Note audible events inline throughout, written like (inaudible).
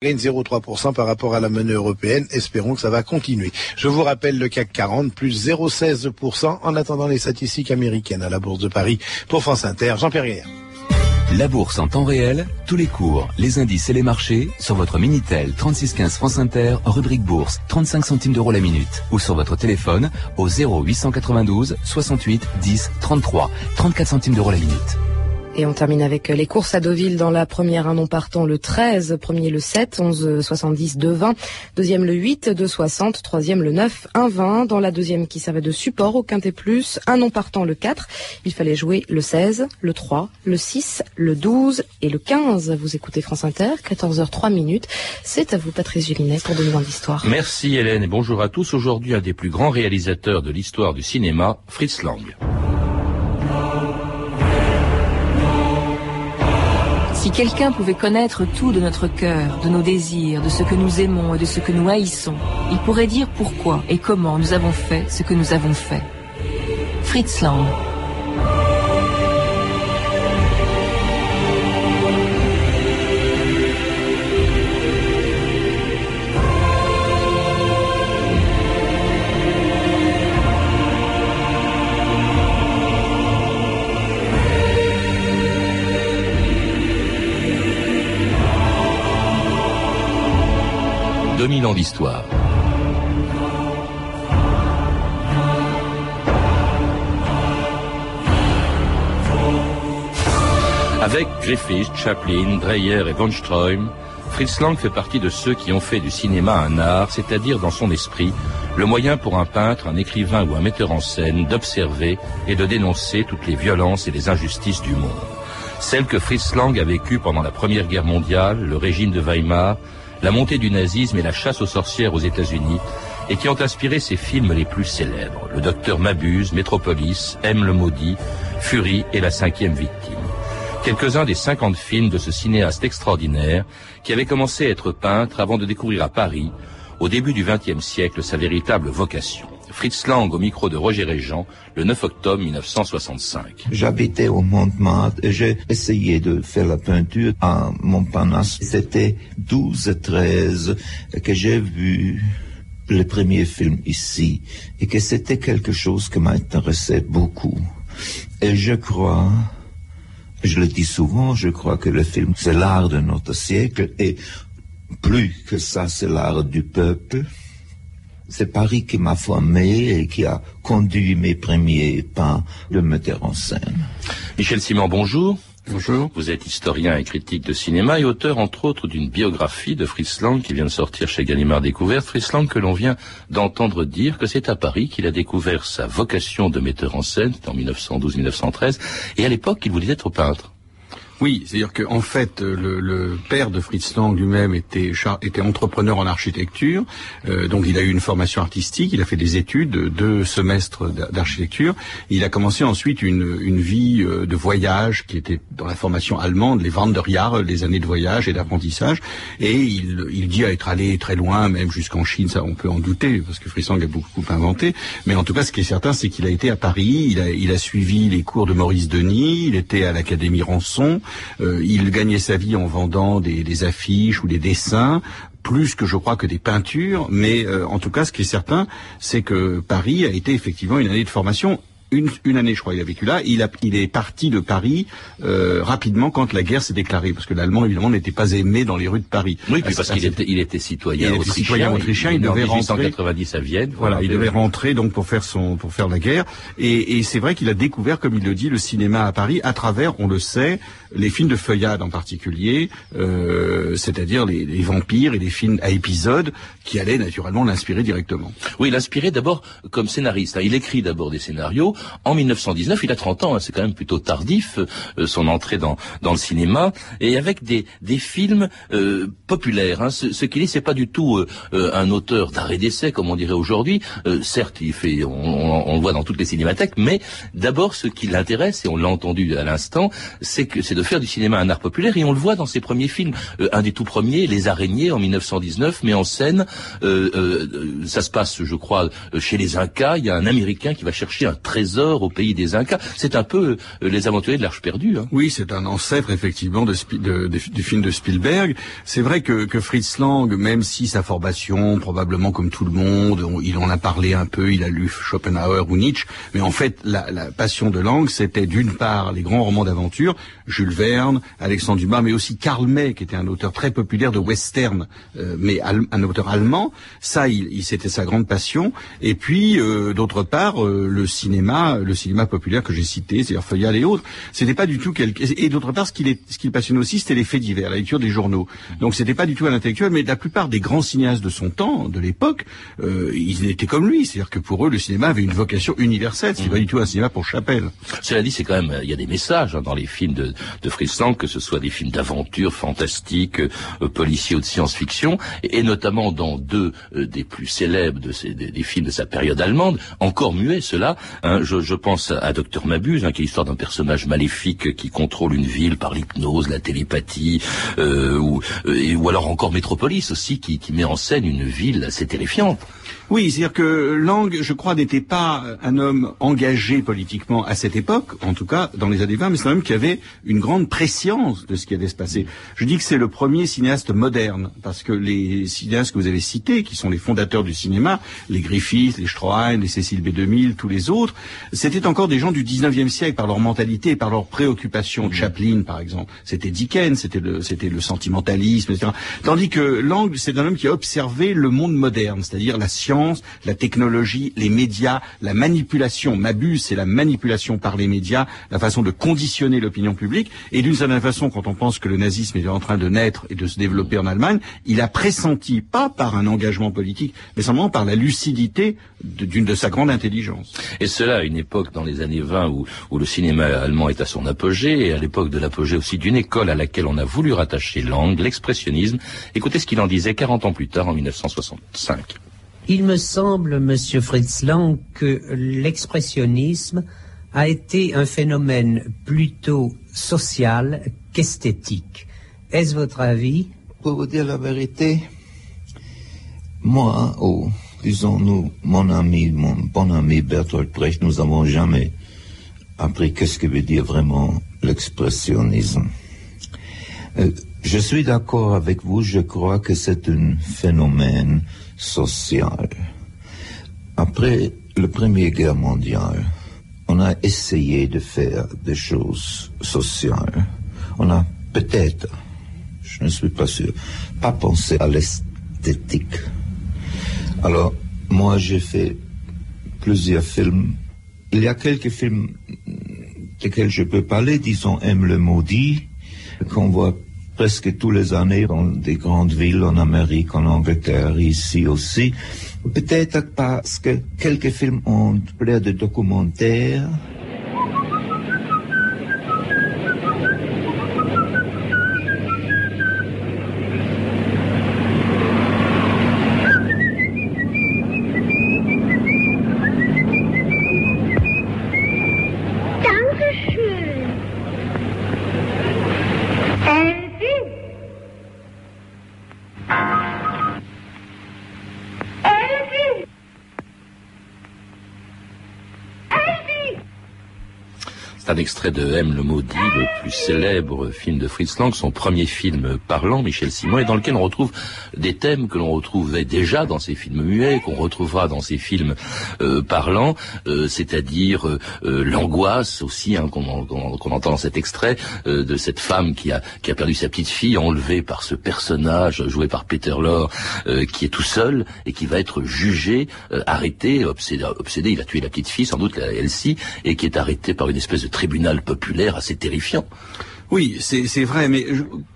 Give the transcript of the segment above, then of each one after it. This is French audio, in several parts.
gagne 0,3% par rapport à la monnaie européenne. Espérons que ça va continuer. Je vous rappelle le CAC 40, plus 0,16% en attendant les statistiques américaines à la Bourse de Paris. Pour France Inter, Jean Perrière. La bourse en temps réel, tous les cours, les indices et les marchés sur votre Minitel 3615 France Inter, rubrique bourse, 35 centimes d'euros la minute ou sur votre téléphone au 0892 68 10 33, 34 centimes d'euros la minute. Et on termine avec les courses à Deauville dans la première, un nom partant le 13, premier le 7, 11, 70, 2, 20, deuxième le 8, 2, 60, troisième le 9, 1, 20, dans la deuxième qui servait de support au quintet plus, un nom partant le 4, il fallait jouer le 16, le 3, le 6, le 12 et le 15. Vous écoutez France Inter, 14h03 minutes. C'est à vous Patrice Gélinet pour 2000 ans d'histoire. Merci Hélène et bonjour à tous. Aujourd'hui, un des plus grands réalisateurs de l'histoire du cinéma, Fritz Lang. Si quelqu'un pouvait connaître tout de notre cœur, de nos désirs, de ce que nous aimons et de ce que nous haïssons, il pourrait dire pourquoi et comment nous avons fait ce que nous avons fait. Fritz Lang. Ans d'histoire. Avec Griffith, Chaplin, Dreyer et von Stroheim, Fritz Lang fait partie de ceux qui ont fait du cinéma un art, c'est-à-dire dans son esprit, le moyen pour un peintre, un écrivain ou un metteur en scène d'observer et de dénoncer toutes les violences et les injustices du monde. Celles que Fritz Lang a vécues pendant la Première Guerre mondiale, le régime de Weimar, la montée du nazisme et la chasse aux sorcières aux États-Unis, et qui ont inspiré ses films les plus célèbres, Le Docteur Mabuse, Métropolis, M le Maudit, Fury et La cinquième victime. Quelques-uns des 50 films de ce cinéaste extraordinaire qui avait commencé à être peintre avant de découvrir à Paris, au début du XXe siècle, sa véritable vocation. Fritz Lang au micro de Roger Régent, le 9 octobre 1965. J'habitais au Montmartre et j'ai essayé de faire la peinture à Montparnasse. C'était 12 et 13 que j'ai vu le premier film ici et que c'était quelque chose qui m'intéressait beaucoup. Et je crois, je le dis souvent, je crois que le film c'est l'art de notre siècle et plus que ça c'est l'art du peuple. C'est Paris qui m'a formé et qui a conduit mes premiers pas de metteur en scène. Michel Simon, bonjour. Bonjour. Vous êtes historien et critique de cinéma et auteur entre autres d'une biographie de Fritz Lang qui vient de sortir chez Gallimard Découverte. Fritz Lang que l'on vient d'entendre dire que c'est à Paris qu'il a découvert sa vocation de metteur en scène, en 1912-1913, et à l'époque il voulait être peintre. Oui, c'est-à-dire qu'en en fait, le, le, père de Fritz Lang lui-même était, était entrepreneur en architecture, euh, donc il a eu une formation artistique, il a fait des études, deux semestres d'architecture. Il a commencé ensuite une, une vie euh, de voyage qui était dans la formation allemande, les Wanderjahre, les années de voyage et d'apprentissage, et il, il dit être allé très loin, même jusqu'en Chine, ça on peut en douter, parce que Fritz Lang a beaucoup inventé, mais en tout cas ce qui est certain, c'est qu'il a été à Paris, il a, il a suivi les cours de Maurice Denis, il était à l'Académie Rançon, euh, il gagnait sa vie en vendant des, affiches ou des dessins plus que je crois que des peintures, mais euh, en tout cas, ce qui est certain, c'est que Paris a été effectivement une année de formation une, une, année, je crois, il a vécu là. Il, a, il est parti de Paris euh, rapidement quand la guerre s'est déclarée, parce que l'allemand évidemment n'était pas aimé dans les rues de Paris. Oui, parce qu'il était, il était citoyen il autrichien. Citoyen autrichien. Il, devait rentrer à Vienne. Voilà, il devait rentrer donc pour faire son, pour faire la guerre. Et, et c'est vrai qu'il a découvert, comme il le dit, le cinéma à Paris à travers, on le sait, les films de feuillade en particulier, euh, c'est-à-dire les, les, vampires et les films à épisodes qui allaient naturellement l'inspirer directement. Oui, l'inspirer d'abord comme scénariste. Il écrit d'abord des scénarios en 1919. Il a 30 ans, hein, c'est quand même plutôt tardif euh, son entrée dans le cinéma et avec des films euh, populaires. Hein. Ce, qu'il est, c'est pas du tout euh, un auteur d'arrêt d'essai comme on dirait aujourd'hui. certes, il fait, on, le voit dans toutes les cinémathèques, mais d'abord ce qui l'intéresse et on l'a entendu à l'instant, c'est c'est de faire du cinéma un art populaire et on le voit dans ses premiers films. un des tout premiers, Les Araignées en 1919, met en scène, ça se passe, je crois, chez les Incas. Il y a un Américain qui va chercher un trésor trésor au pays des Incas. C'est un peu euh, les aventuriers de l'Arche perdue. Hein. Oui, c'est un ancêtre effectivement du film de Spielberg. C'est vrai que, Fritz Lang, même si sa formation, probablement comme tout le monde, il en a parlé un peu, il a lu Schopenhauer ou Nietzsche, mais en fait, la, passion de Lang, c'était d'une part les grands romans d'aventure, Jules Verne, Alexandre Dumas, mais aussi Karl May, qui était un auteur très populaire de western, euh, mais un auteur allemand. Ça, il, c'était sa grande passion. Et puis, euh, d'autre part, le cinéma, le cinéma populaire que j'ai cité, c'est-à-dire Feuillade et autres, c'était pas du tout quelque... Et d'autre part, ce qui ce qui le passionnait aussi, c'était les faits divers, la lecture des journaux. Donc, c'était pas du tout un intellectuel, mais la plupart des grands cinéastes de son temps, de l'époque, ils étaient comme lui. C'est-à-dire que pour eux, le cinéma avait une vocation universelle. C'est pas du tout un cinéma pour Chapelle. Cela dit, c'est quand même, il y a des messages hein, dans les films de, de Fritz Lang, que ce soit des films d'aventure, fantastiques, euh, policiers ou de science-fiction, et, notamment dans deux euh, des plus célèbres de ces, des, films de sa période allemande, encore muets cela. Hein, je, pense à Docteur Mabuse, hein, qui est l'histoire d'un personnage maléfique qui contrôle une ville par l'hypnose, la télépathie, euh, ou, ou alors encore Métropolis aussi, qui met en scène une ville assez terrifiante. Oui, c'est-à-dire que Lang, je crois, n'était pas un homme engagé politiquement à cette époque, en tout cas dans les années 20, mais c'est un homme qui avait une grande préscience de ce qui allait se passer. Je dis que c'est le premier cinéaste moderne, parce que les cinéastes que vous avez cités, qui sont les fondateurs du cinéma, les Griffith, les Stroheim, les Cécile B2000, tous les autres, c'était encore des gens du 19e siècle par leur mentalité, par leurs préoccupations. Mmh. Chaplin, par exemple, c'était Dickens, c'était le, c'était le sentimentalisme, etc. Tandis que Lang, c'est un homme qui a observé le monde moderne, c'est-à-dire la science la technologie, les médias, la manipulation. Mabuse, c'est la manipulation par les médias, la façon de conditionner l'opinion publique. Et d'une certaine façon, quand on pense que le nazisme est en train de naître et de se développer en Allemagne, il a pressenti, pas par un engagement politique, mais simplement par la lucidité d'une de, sa grande intelligence. Et cela à une époque dans les années 20 où, où le cinéma allemand est à son apogée, et à l'époque de l'apogée aussi d'une école à laquelle on a voulu rattacher l'angle, l'expressionnisme. Écoutez ce qu'il en disait 40 ans plus tard, en 1965. Il me semble, Monsieur Fritz Lang, que l'expressionnisme a été un phénomène plutôt social qu'esthétique. Est-ce votre avis? Pour vous dire la vérité, moi, ou disons-nous, mon ami, mon bon ami Bertolt Brecht, nous n'avons jamais appris qu'est-ce que veut dire vraiment l'expressionnisme. Euh, je suis d'accord avec vous, je crois que c'est un phénomène social. Après la Première Guerre mondiale, on a essayé de faire des choses sociales. On a peut-être, je ne suis pas sûr, pas pensé à l'esthétique. Alors, moi, j'ai fait plusieurs films. Il y a quelques films desquels je peux parler, disons Aime le maudit, qu'on voit presque tous les années dans des grandes villes en Amérique, en Angleterre, ici aussi. Peut-être parce que quelques films ont l'air de documentaires. Extrait de M. Le maudit, le plus célèbre film de Fritz Lang, son premier film parlant, Michel Simon, et dans lequel on retrouve des thèmes que l'on retrouvait déjà dans ses films muets, qu'on retrouvera dans ses films euh, parlants, euh, c'est-à-dire euh, l'angoisse aussi hein, qu'on entend dans cet extrait de cette femme qui a qui a perdu sa petite fille enlevée par ce personnage joué par Peter Lorre qui est tout seul et qui va être jugé, arrêté, obsédé, obsédé, il a tué la petite fille sans doute Elsie et qui est arrêté par une espèce de tribunal populaire assez terrifiant. Oui, c'est vrai, mais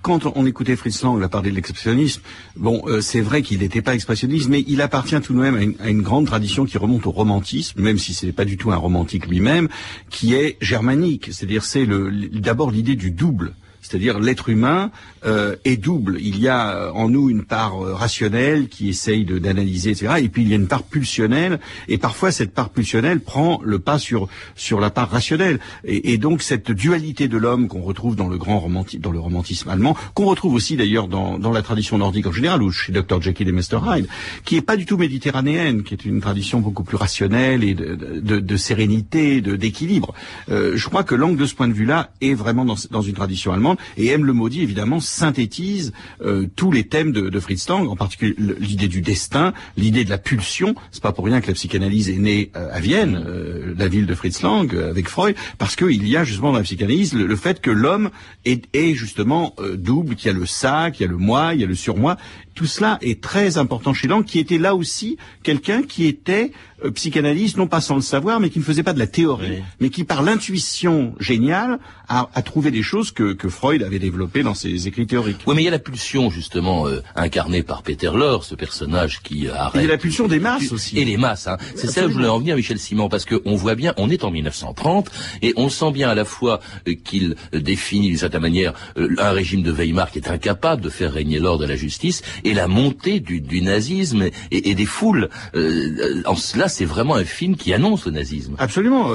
quand on écoutait Fritz Lang, a parlé de l'expressionnisme, bon, euh, c'est vrai qu'il n'était pas expressionniste, mais il appartient tout de même à une, grande tradition qui remonte au romantisme, même si ce n'est pas du tout un romantique lui-même, qui est germanique, c'est-à-dire c'est d'abord l'idée du double C'est-à-dire l'être humain euh, est double. Il y a euh, en nous une part euh, rationnelle qui essaye d'analyser, etc. Et puis il y a une part pulsionnelle. Et parfois cette part pulsionnelle prend le pas sur sur la part rationnelle. Et, donc cette dualité de l'homme qu'on retrouve dans le grand romantisme, dans le romantisme allemand, qu'on retrouve aussi d'ailleurs dans, dans la tradition nordique en général, ou chez Dr Jekyll et Mr Hyde, qui est pas du tout méditerranéenne, qui est une tradition beaucoup plus rationnelle et de, de, de sérénité, d'équilibre. Euh, je crois que Lang, de ce point de vue-là, est vraiment dans, dans une tradition allemande. Et M. le Maudit, évidemment, synthétise euh, tous les thèmes de, de Fritz Lang, en particulier l'idée du destin, l'idée de la pulsion. C'est pas pour rien que la psychanalyse est née euh, à Vienne, euh, la ville de Fritz Lang, euh, avec Freud, parce qu'il y a justement dans la psychanalyse le, le fait que l'homme est, est, justement euh, double, qu'il y a le ça, qu'il y a le moi, il y a le surmoi. Tout cela est très important chez Lang, qui était là aussi quelqu'un qui était psychanalyste, non pas sans le savoir, mais qui ne faisait pas de la théorie, oui. mais qui par l'intuition géniale a, a, trouvé des choses que, que, Freud avait développées dans ses écrits théoriques. Oui, mais il y a la pulsion justement euh, incarnée par Peter Lorre, ce personnage qui arrête. Il y a la pulsion des masses aussi. Et les masses, hein. c'est ça où je voulais en venir, Michel Simon, parce qu'on voit bien, on est en 1930 et on sent bien à la fois euh, qu'il définit d'une certaine manière euh, un régime de Weimar qui est incapable de faire régner l'ordre et la justice et la montée du, du nazisme et, et, des foules. Euh, en cela, c'est vraiment un film qui annonce le nazisme. Absolument.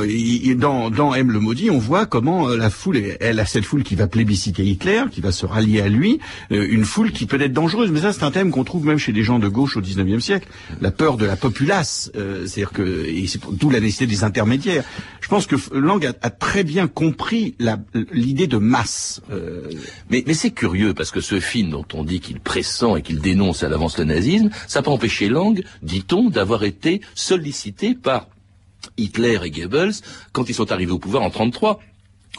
Dans, dans M le maudit, on voit comment la foule, elle a cette foule qui va plébisciter Hitler, qui va se rallier à lui, une foule qui peut être dangereuse. Mais ça, c'est un thème qu'on trouve même chez des gens de gauche au 19e siècle. La peur de la populace, euh, c'est-à-dire que d'où la nécessité des intermédiaires. Je pense que Lang a, a très bien compris l'idée de masse. Euh... Mais, mais c'est curieux parce que ce film dont on dit qu'il pressent et qu'il dénonce à l'avance le nazisme, ça n'a pas empêché Lang, dit-on, d'avoir été sollicité par Hitler et Goebbels quand ils sont arrivés au pouvoir en 33.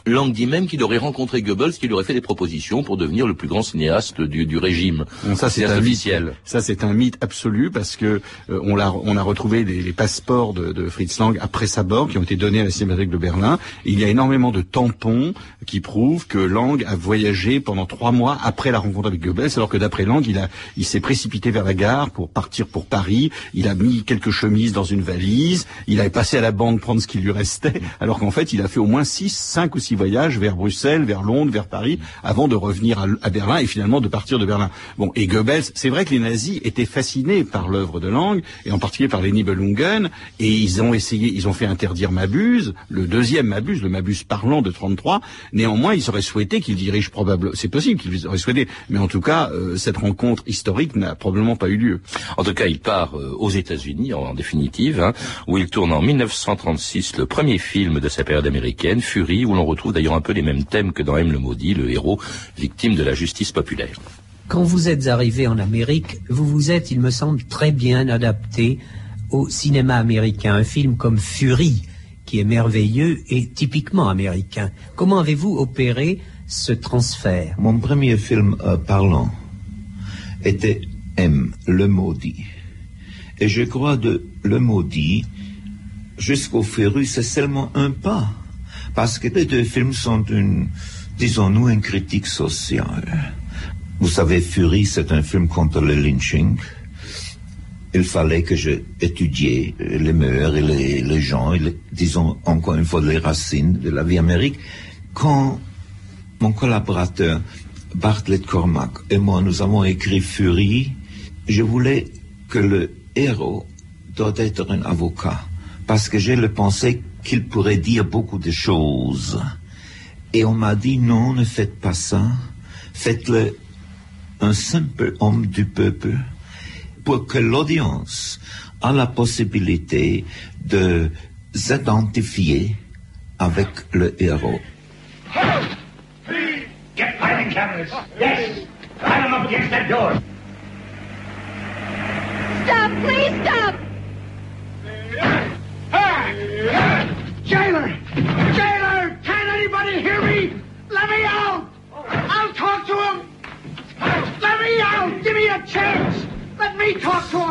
Lang dit même qu'il aurait rencontré Goebbels, qui lui aurait fait des propositions pour devenir le plus grand cinéaste du, du régime. Bon, ça c'est officiel. Mythe. Ça c'est un mythe absolu parce que euh, on, a, on a retrouvé les, les passeports de, de, Fritz Lang après sa mort qui ont été donnés à la Cinémathèque de Berlin. Il y a énormément de tampons qui prouvent que Lang a voyagé pendant trois mois après la rencontre avec Goebbels, alors que d'après Lang, il a, il s'est précipité vers la gare pour partir pour Paris. Il a mis quelques chemises dans une valise. Il avait passé à la banque prendre ce qui lui restait, alors qu'en fait il a fait au moins six, cinq ou six voyages vers Bruxelles, vers Londres, vers Paris, avant de revenir à, à, Berlin et finalement de partir de Berlin. Bon, et Goebbels, c'est vrai que les nazis étaient fascinés par l'œuvre de Lang, et en particulier par les Nibelungen, et ils ont essayé, ils ont fait interdire Mabuse, le deuxième Mabuse, le Mabuse parlant de 33. Néanmoins, ils auraient souhaité qu'il dirige probablement, c'est possible qu'ils auraient souhaité, mais en tout cas, euh, cette rencontre historique n'a probablement pas eu lieu. En tout cas, il part euh, aux États-Unis, en, en, définitive, hein, où il tourne en 1936 le premier film de sa période américaine, Fury, où l'on retrouve d'ailleurs un peu les mêmes thèmes que dans M le maudit, le héros victime de la justice populaire. Quand vous êtes arrivé en Amérique, vous vous êtes, il me semble, très bien adapté au cinéma américain. Un film comme Fury, qui est merveilleux et typiquement américain. Comment avez-vous opéré ce transfert? Mon premier film euh, parlant était M, le maudit. Et je crois de le maudit jusqu'au Fury, c'est seulement un pas parce que les deux films sont une, disons-nous, une critique sociale. Vous savez, Fury, c'est un film contre le lynching. Il fallait que je étudie les mœurs et les, gens, disons encore une fois les racines de la vie américaine. Quand mon collaborateur Bartlett Cormack et moi, nous avons écrit Fury, je voulais que le héros doit être un avocat, parce que j'ai le pensée qu'il pourrait dire beaucoup de choses. Et on m'a dit non, ne faites pas ça. Faites-le un simple homme du peuple pour que l'audience a la possibilité de s'identifier avec le héros. Get cameras. Yes. Stop, please stop. Jailer! Jailer! Can anybody hear me? Let me out! I'll talk to him! Let me out! Give me a chance!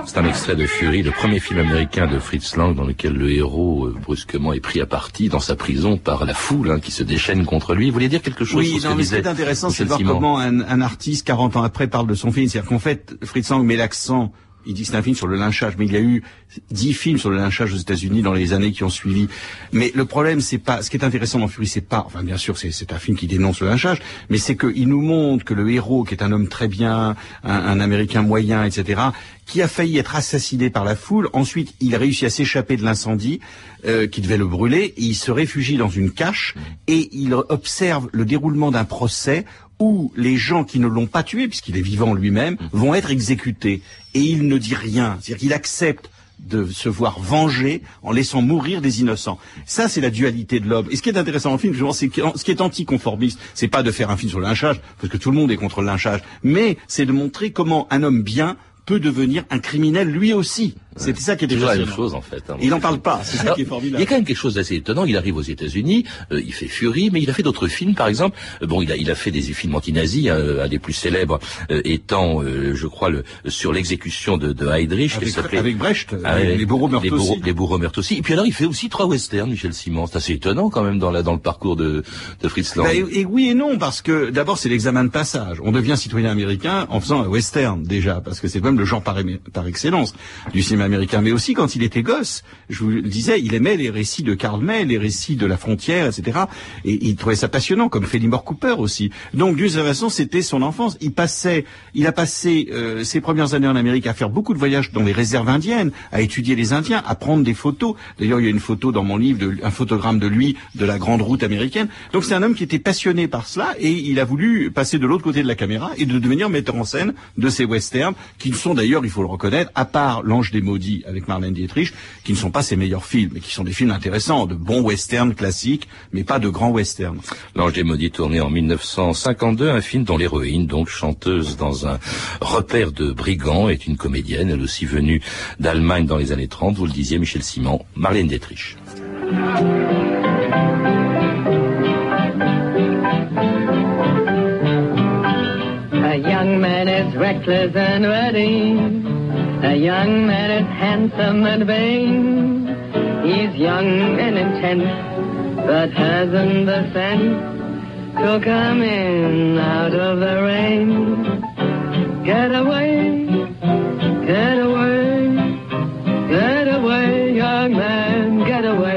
C'est un extrait de Fury, le premier film américain de Fritz Lang dans lequel le héros euh, brusquement est pris à partie dans sa prison par la foule hein, qui se déchaîne contre lui. Vous voulez dire quelque chose Oui, sur non, mais ce qui est intéressant, c'est de voir comment un, un, artiste 40 ans après parle de son film. C'est-à-dire qu'en fait, Fritz Lang met l'accent il dit c'est un film sur le lynchage, mais il y a eu dix films sur le lynchage aux États-Unis dans les années qui ont suivi. Mais le problème, c'est pas, ce qui est intéressant dans Fury, c'est pas, enfin bien sûr, c'est un film qui dénonce le lynchage, mais c'est qu'il nous montre que le héros, qui est un homme très bien, un, un Américain moyen, etc., qui a failli être assassiné par la foule. Ensuite, il réussit à s'échapper de l'incendie euh, qui devait le brûler. Il se réfugie dans une cache et il observe le déroulement d'un procès où les gens qui ne l'ont pas tué, puisqu'il est vivant lui-même, vont être exécutés. Et il ne dit rien. C'est-à-dire qu'il accepte de se voir venger en laissant mourir des innocents. Ça, c'est la dualité de l'homme. Et ce qui est intéressant dans le film, c'est que ce qui est anticonformiste, c'est pas de faire un film sur le lynchage, parce que tout le monde est contre le lynchage, mais c'est de montrer comment un homme bien peut devenir un criminel lui aussi. C'était ça qui était toujours la même chose en fait. Hein, il n'en parle pas, c'est ça qui est formidable. Il y a quand même quelque chose d'assez étonnant. Il arrive aux États-Unis, euh, il fait Fury, mais il a fait d'autres films, par exemple. Euh, bon, il a, il a fait des films anti-nazis, hein, un des plus célèbres euh, étant, je crois, le, sur l'exécution de, de Heydrich. Avec, avec Brecht, ah, les bourreaux meurent aussi. Les bourreaux meurent aussi. Et puis alors, il fait aussi trois westerns, Michel Simon. C'est assez étonnant quand même dans, la, dans le parcours de, de Fritz Lang. Bah, et, oui et non, parce que d'abord c'est l'examen de passage. On devient citoyen américain en faisant un western déjà, parce que c'est même le genre par, par excellence du cinéma américain, mais aussi quand il était gosse, je vous le disais, il aimait les récits de Karl May, les récits de la frontière, etc. Et il trouvait ça passionnant, comme Fenimore Cooper aussi. Donc d'une certaine façon, c'était son enfance. Il passait, il a passé euh, ses premières années en Amérique à faire beaucoup de voyages dans les réserves indiennes, à étudier les Indiens, à prendre des photos. D'ailleurs, il y a une photo dans mon livre, un photogramme de lui de la grande route américaine. Donc c'est un homme qui était passionné par cela et il a voulu passer de l'autre côté de la caméra et de devenir metteur en scène de ces westerns, qui sont d'ailleurs, il faut le reconnaître, à part L'Ange des Maudits avec Marlène Dietrich, qui ne sont pas ses meilleurs films, mais qui sont des films intéressants, de bons westerns classiques, mais pas de grands westerns. L'Ange des Maudits tourné en 1952, un film dont l'héroïne, donc chanteuse dans un repère de brigands, est une comédienne, elle aussi venue d'Allemagne dans les années 30, vous le disiez, Michel Simon, Marlène Dietrich. A young man is reckless and ready. A young man is handsome and vain. He's young and intense, but hasn't the sense to come in out of the rain. Get away, get away, get away, young man, get away.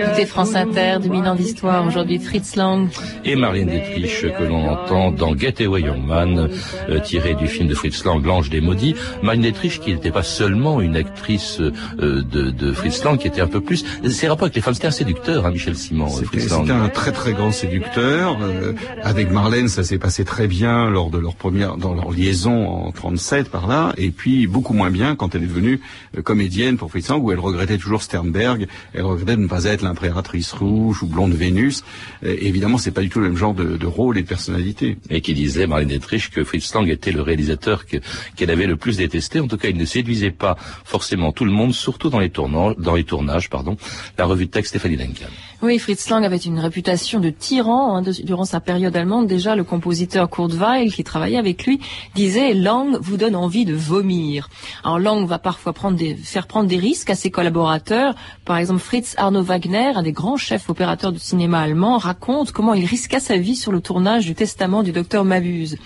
écoutez France Inter, 2000 ans d'histoire, aujourd'hui Fritz Lang. Et Marlène Dietrich, que l'on entend dans Getaway Young Man, euh, tiré du film de Fritz Lang, L'Ange des Maudits. Marlène Dietrich, qui n'était pas seulement une actrice euh, de, de, Fritz Lang, qui était un peu plus... Ses rapports avec les femmes, c'était un séducteur, hein, Michel Simon. C'était un très très grand séducteur. Euh, avec Marlène, ça s'est passé très bien lors de leur première, dans leur liaison en 37 par là, et puis beaucoup moins bien quand elle est devenue comédienne pour Fritz Lang, où elle regrettait toujours Sternberg, elle regrettait de ne pas être l'impératrice rouge ou blonde Vénus. Euh, évidemment, c'est pas du tout le même genre de, de, rôle et de personnalité. Et qui disait, Marlène Dietrich, que Fritz Lang était le réalisateur qu'elle avait le plus détesté. En tout cas, il ne séduisait pas forcément tout le monde, surtout dans les, tournants, dans les tournages. Pardon. La revue de texte Stéphanie Duncan. Oui, Fritz Lang avait une réputation de tyran hein, durant sa période allemande. Déjà, le compositeur Kurt Weill, qui travaillait avec lui, disait Lang vous donne envie de vomir. Alors Lang va parfois prendre des, faire prendre des risques à ses collaborateurs. Par exemple, Fritz Arno Wagner, un des grands chefs opérateurs du cinéma allemand, raconte comment il risqua sa vie sur le tournage du Testament du docteur Mabuse.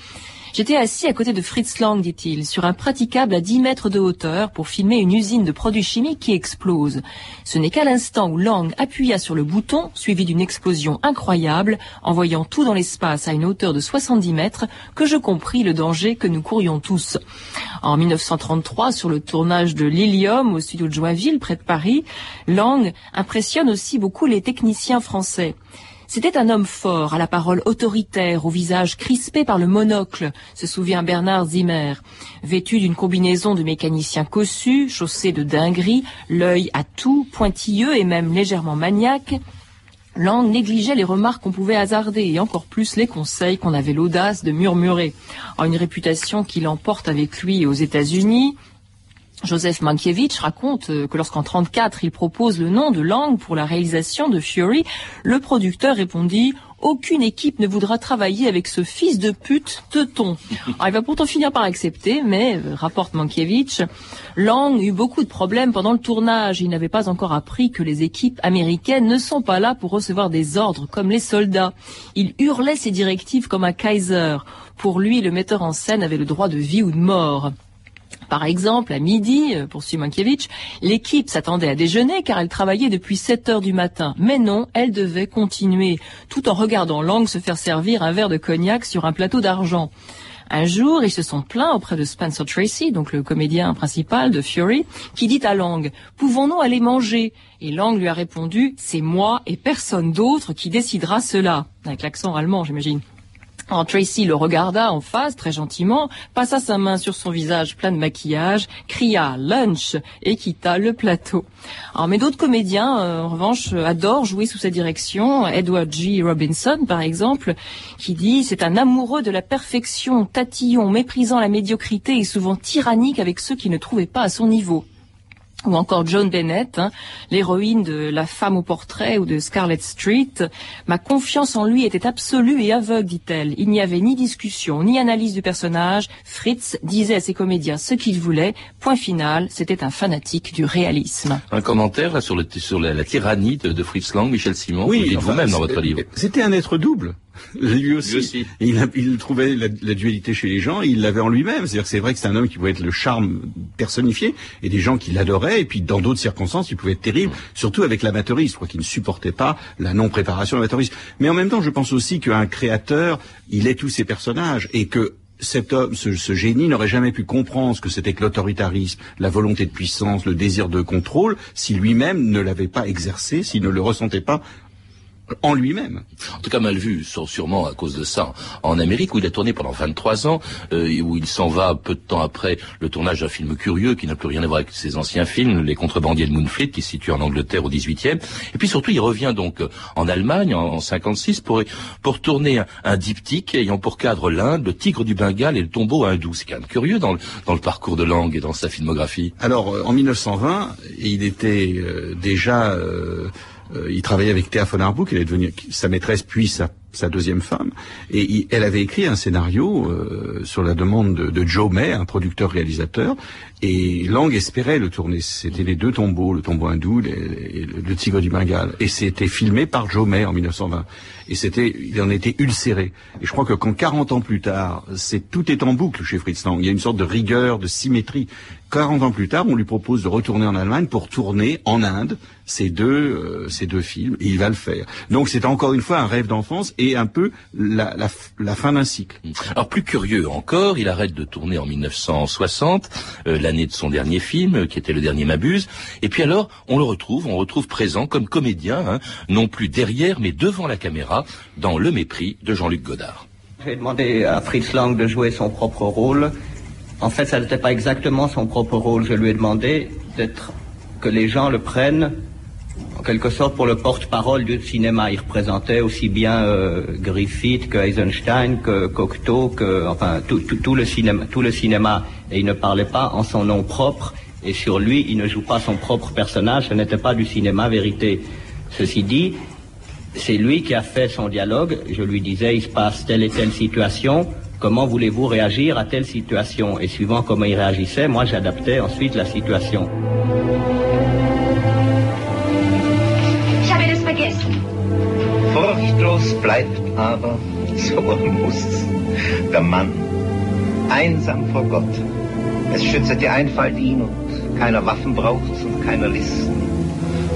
J'étais assis à côté de Fritz Lang, dit-il, sur un praticable à 10 mètres de hauteur pour filmer une usine de produits chimiques qui explose. Ce n'est qu'à l'instant où Lang appuya sur le bouton, suivi d'une explosion incroyable, envoyant tout dans l'espace à une hauteur de 70 mètres, que je compris le danger que nous courions tous. En 1933, sur le tournage de Lilium au studio de Joinville, près de Paris, Lang impressionne aussi beaucoup les techniciens français. C'était un homme fort, à la parole autoritaire, au visage crispé par le monocle, se souvient Bernard Zimmer. Vêtu d'une combinaison de mécanicien cossu, chaussé de dinguerie, l'œil à tout, pointilleux et même légèrement maniaque, Lang négligeait les remarques qu'on pouvait hasarder et encore plus les conseils qu'on avait l'audace de murmurer. En une réputation qui l'emporte avec lui aux États-Unis, Joseph Mankiewicz raconte euh, que lorsqu'en 34 il propose le nom de Lang pour la réalisation de Fury, le producteur répondit aucune équipe ne voudra travailler avec ce fils de pute Teuton. Il va pourtant finir par accepter, mais, euh, rapporte Mankiewicz, Lang eut beaucoup de problèmes pendant le tournage. Il n'avait pas encore appris que les équipes américaines ne sont pas là pour recevoir des ordres comme les soldats. Il hurlait ses directives comme un Kaiser. Pour lui, le metteur en scène avait le droit de vie ou de mort. Par exemple, à midi, euh, poursuit Mankiewicz, l'équipe s'attendait à déjeuner car elle travaillait depuis 7 heures du matin. Mais non, elle devait continuer, tout en regardant Lang se faire servir un verre de cognac sur un plateau d'argent. Un jour, ils se sont plaints auprès de Spencer Tracy, donc le comédien principal de Fury, qui dit à Lang, pouvons-nous aller manger? Et Lang lui a répondu, c'est moi et personne d'autre qui décidera cela. Avec l'accent allemand, j'imagine. Alors Tracy le regarda en face très gentiment, passa sa main sur son visage plein de maquillage, cria lunch et quitta le plateau. Alors, mais d'autres comédiens, euh, en revanche, euh, adorent jouer sous sa direction. Edward G. Robinson, par exemple, qui dit c'est un amoureux de la perfection, tatillon, méprisant la médiocrité et souvent tyrannique avec ceux qui ne trouvaient pas à son niveau ou encore Joan Bennett, hein, l'héroïne de La femme au portrait ou de Scarlet Street. Ma confiance en lui était absolue et aveugle, dit-elle. Il n'y avait ni discussion, ni analyse du personnage. Fritz disait à ses comédiens ce qu'il voulait. Point final, c'était un fanatique du réalisme. Un commentaire là sur, le, sur la, la tyrannie de, de Fritz Lang, Michel Simon, Oui, vous le dites enfin, vous-même dans votre livre. C'était un être double. (laughs) Lui aussi. Lui aussi. Et Il, a- il trouvait la, la dualité chez les gens, et il l'avait en lui-même. C'est-à-dire que c'est vrai que c'est un homme qui pouvait être le charme personnifié, et des gens qui l'adoraient, et puis dans d'autres circonstances, il pouvait être terrible, surtout avec l'amateurisme. Crois qu'il ne supportait pas la non-préparation de l'amateurisme. Mais en même temps, je pense aussi qu'un créateur, il est tous ses personnages, et que cet homme, ce, ce génie n'aurait jamais pu comprendre ce que c'était que l'autoritarisme, la volonté de puissance, le désir de contrôle, si lui-même ne l'avait pas exercé, s'il ne le ressentait pas en lui-même. En tout cas, mal vu, sûrement à cause de ça. En Amérique, où il a tourné pendant 23 ans, euh, où il s'en va peu de temps après le tournage d'un film curieux qui n'a plus rien à voir avec ses anciens films, Les Contrebandiers de Moonfleet, qui se situe en Angleterre au 18e. Et puis surtout, il revient donc euh, en Allemagne en, en 56 pour, pour tourner un, un diptyque ayant pour cadre l'Inde, le Tigre du Bengale et le tombeau hindou. C'est quand même curieux dans le, dans le parcours de Lang et dans sa filmographie. Alors, euh, en 1920, il était déjà, euh, euh, il travaillait avec Thea von Harbou, qui est devenue sa maîtresse puis sa, deuxième femme, et elle avait écrit un scénario euh, sur la demande de, de Joe May, un producteur-réalisateur, et Lang espérait le tourner. C'était les deux tombeaux, le tombeau hindou et le, tigre du Bengale, et c'était filmé par Joe May en 1920. Et c'était, il en était ulcéré. Et je crois que quand 40 ans plus tard, c'est tout est en boucle chez Fritz Lang. Il y a une sorte de rigueur, de symétrie. 40 ans plus tard, on lui propose de retourner en Allemagne pour tourner en Inde ces deux, euh, ces deux films, et il va le faire. Donc c'est encore une fois un rêve d'enfance et un peu la, la, la fin d'un cycle. Alors plus curieux encore, il arrête de tourner en 1960, euh, de son dernier film, euh, qui était le dernier M'abuse. Et puis alors, on le retrouve, on retrouve présent comme comédien, hein, non plus derrière, mais devant la caméra, dans Le Mépris de Jean-Luc Godard. J'ai demandé à Fritz Lang de jouer son propre rôle. En fait, ça n'était pas exactement son propre rôle. Je lui ai demandé d'être que les gens le prennent en quelque sorte pour le porte-parole du cinéma. Il représentait aussi bien euh, Griffith que Eisenstein, que Cocteau, que enfin tout, tout, le cinéma, tout le cinéma. Et il ne parlait pas en son nom propre. Et sur lui, il ne joue pas son propre personnage. Ce n'était pas du cinéma vérité. Ceci dit, c'est lui qui a fait son dialogue. Je lui disais, il se passe telle et telle situation. Comment voulez-vous réagir à telle situation? Et suivant comment il réagissait, moi j'adaptais ensuite la situation. Bleibt aber, (laughs) so muss der Mann, einsam vor Gott. Es schütze die Einfalt ihn und keiner Waffen braucht's und keiner Listen,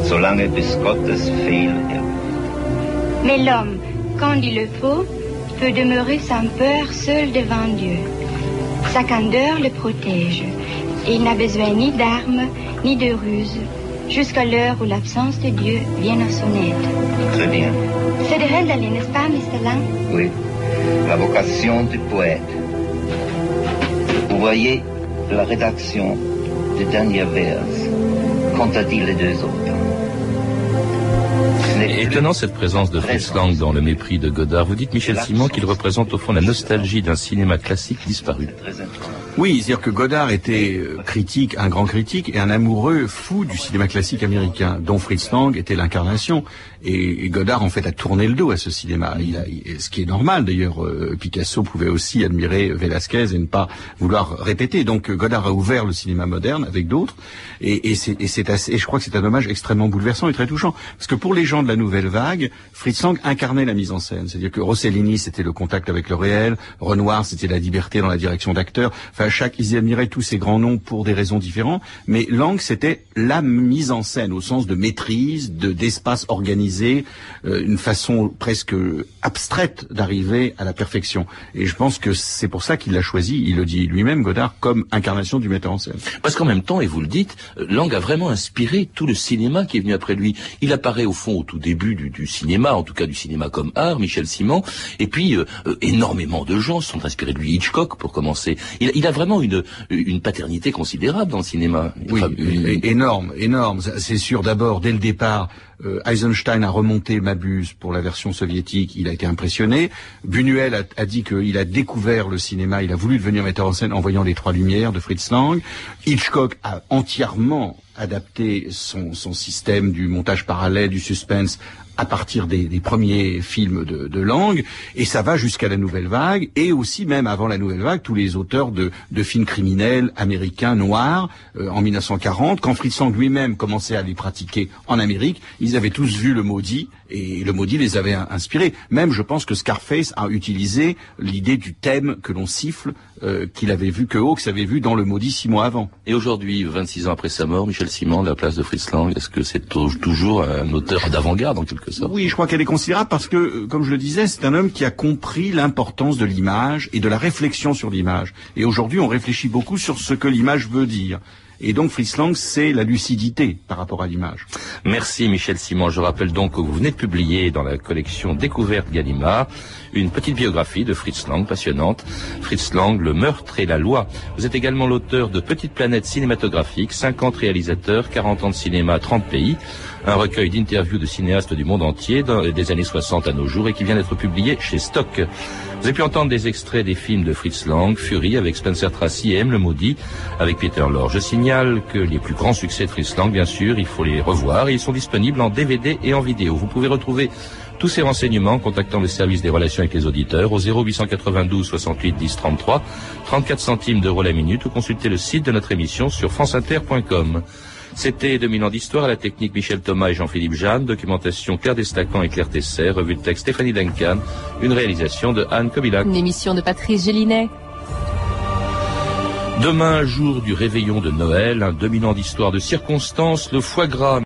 solange bis Gottes Fehl irrt. Mais l'homme, quand il le faut, peut demeurer sans peur seul devant Dieu. Sa candeur le protège. Et il n'a besoin ni d'armes, ni de ruses, jusqu'à l'heure où l'absence de Dieu vient à son aide. Très bien, C'est de Hölderlin, n'est-ce pas, Mr. Lang? Oui. La vocation du poète. Vous voyez la rédaction du dernier vers. Qu'ont a dit les deux autres Étonnant cette présence de Fritz Lang dans Le Mépris de Godard. Vous dites, Michel Simon, qu'il représente au fond la nostalgie d'un cinéma classique disparu. Oui, c'est-à-dire que Godard était euh, critique, un grand critique et un amoureux fou du cinéma classique américain, dont Fritz Lang était l'incarnation. Et, Godard, en fait, a tourné le dos à ce cinéma. Il ce qui est normal, d'ailleurs. Euh, Picasso pouvait aussi admirer Velázquez et ne pas vouloir répéter. Donc Godard a ouvert le cinéma moderne avec d'autres. Et, et c'est assez, et je crois que c'est un hommage extrêmement bouleversant et très touchant. Parce que pour les gens de la nouvelle vague, Fritz Lang incarnait la mise en scène. C'est-à-dire que Rossellini, c'était le contact avec le réel. Renoir, c'était la liberté dans la direction d'acteur. Enfin, chaque, ils admiraient tous ces grands noms pour des raisons différentes. Mais Lang, c'était la mise en scène au sens de maîtrise, de d'espace organisé, euh, une façon presque abstraite d'arriver à la perfection. Et je pense que c'est pour ça qu'il l'a choisi. Il le dit lui-même, Godard, comme incarnation du metteur en scène. Parce qu'en même temps, et vous le dites, Lang a vraiment inspiré tout le cinéma qui est venu après lui. Il apparaît au fond au tout début du, cinéma, en tout cas du cinéma comme art, Michel Simon, et puis euh, euh, énormément de gens sont inspirés de lui, Hitchcock pour commencer. Il, il, a vraiment une, une paternité considérable dans le cinéma. Oui, énorme, énorme. C'est sûr d'abord, dès le départ, euh, Eisenstein a remonté Mabuse pour la version soviétique, il a été impressionné. Buñuel a, a dit qu'il a découvert le cinéma, il a voulu devenir metteur en scène en voyant les Trois Lumières de Fritz Lang. Hitchcock a entièrement adapté son, son système du montage parallèle, du suspense à partir des, des premiers films de, de, langue, et ça va jusqu'à la nouvelle vague, et aussi même avant la nouvelle vague, tous les auteurs de, de films criminels américains noirs euh, en 1940, quand Fritz Lang lui-même commençait à les pratiquer en Amérique, ils avaient tous vu le maudit, et le maudit les avait inspirés. Même, je pense que Scarface a utilisé l'idée du thème que l'on siffle, euh, qu'il avait vu, que Hawks avait vu dans le maudit six mois avant. Et aujourd'hui, 26 ans après sa mort, Michel Simon, la place de Fritz Lang, est-ce que c'est toujours un auteur d'avant-garde en quelque sorte Oui, je crois qu'elle est considérable parce que, euh, comme je le disais, c'est un homme qui a compris l'importance de l'image et de la réflexion sur l'image. Et aujourd'hui, on réfléchit beaucoup sur ce que l'image veut dire. Et donc Fritz Lang, c'est la lucidité par rapport à l'image. Merci Michel Simon. Je rappelle donc que vous venez de publier dans la collection Découverte Gallimard une petite biographie de Fritz Lang passionnante. Fritz Lang, Le meurtre et la loi. Vous êtes également l'auteur de Petite planète cinématographique, 50 réalisateurs, 40 ans de cinéma, 30 pays un recueil d'interviews de cinéastes du monde entier des années 60 à nos jours et qui vient d'être publié chez Stock. Vous avez pu entendre des extraits des films de Fritz Lang, Fury avec Spencer Tracy et M. le Maudit avec Peter Lorre. Je signale que les plus grands succès de Fritz Lang, bien sûr, il faut les revoir et ils sont disponibles en DVD et en vidéo. Vous pouvez retrouver tous ces renseignements en contactant le service des relations avec les auditeurs au 0892 68 10 33, 34 centimes d'euros la minute ou consulter le site de notre émission sur franceinter.com. C'était 2000 ans d'histoire à la technique Michel Thomas et Jean-Philippe Jeanne, documentation Claire Destacan et Claire Tesser, revue de texte Stéphanie Duncan, une réalisation de Anne Kobilac. Une émission de Patrice Gélinet. Demain, jour du réveillon de Noël, un 2000 ans d'histoire de circonstances, le foie gras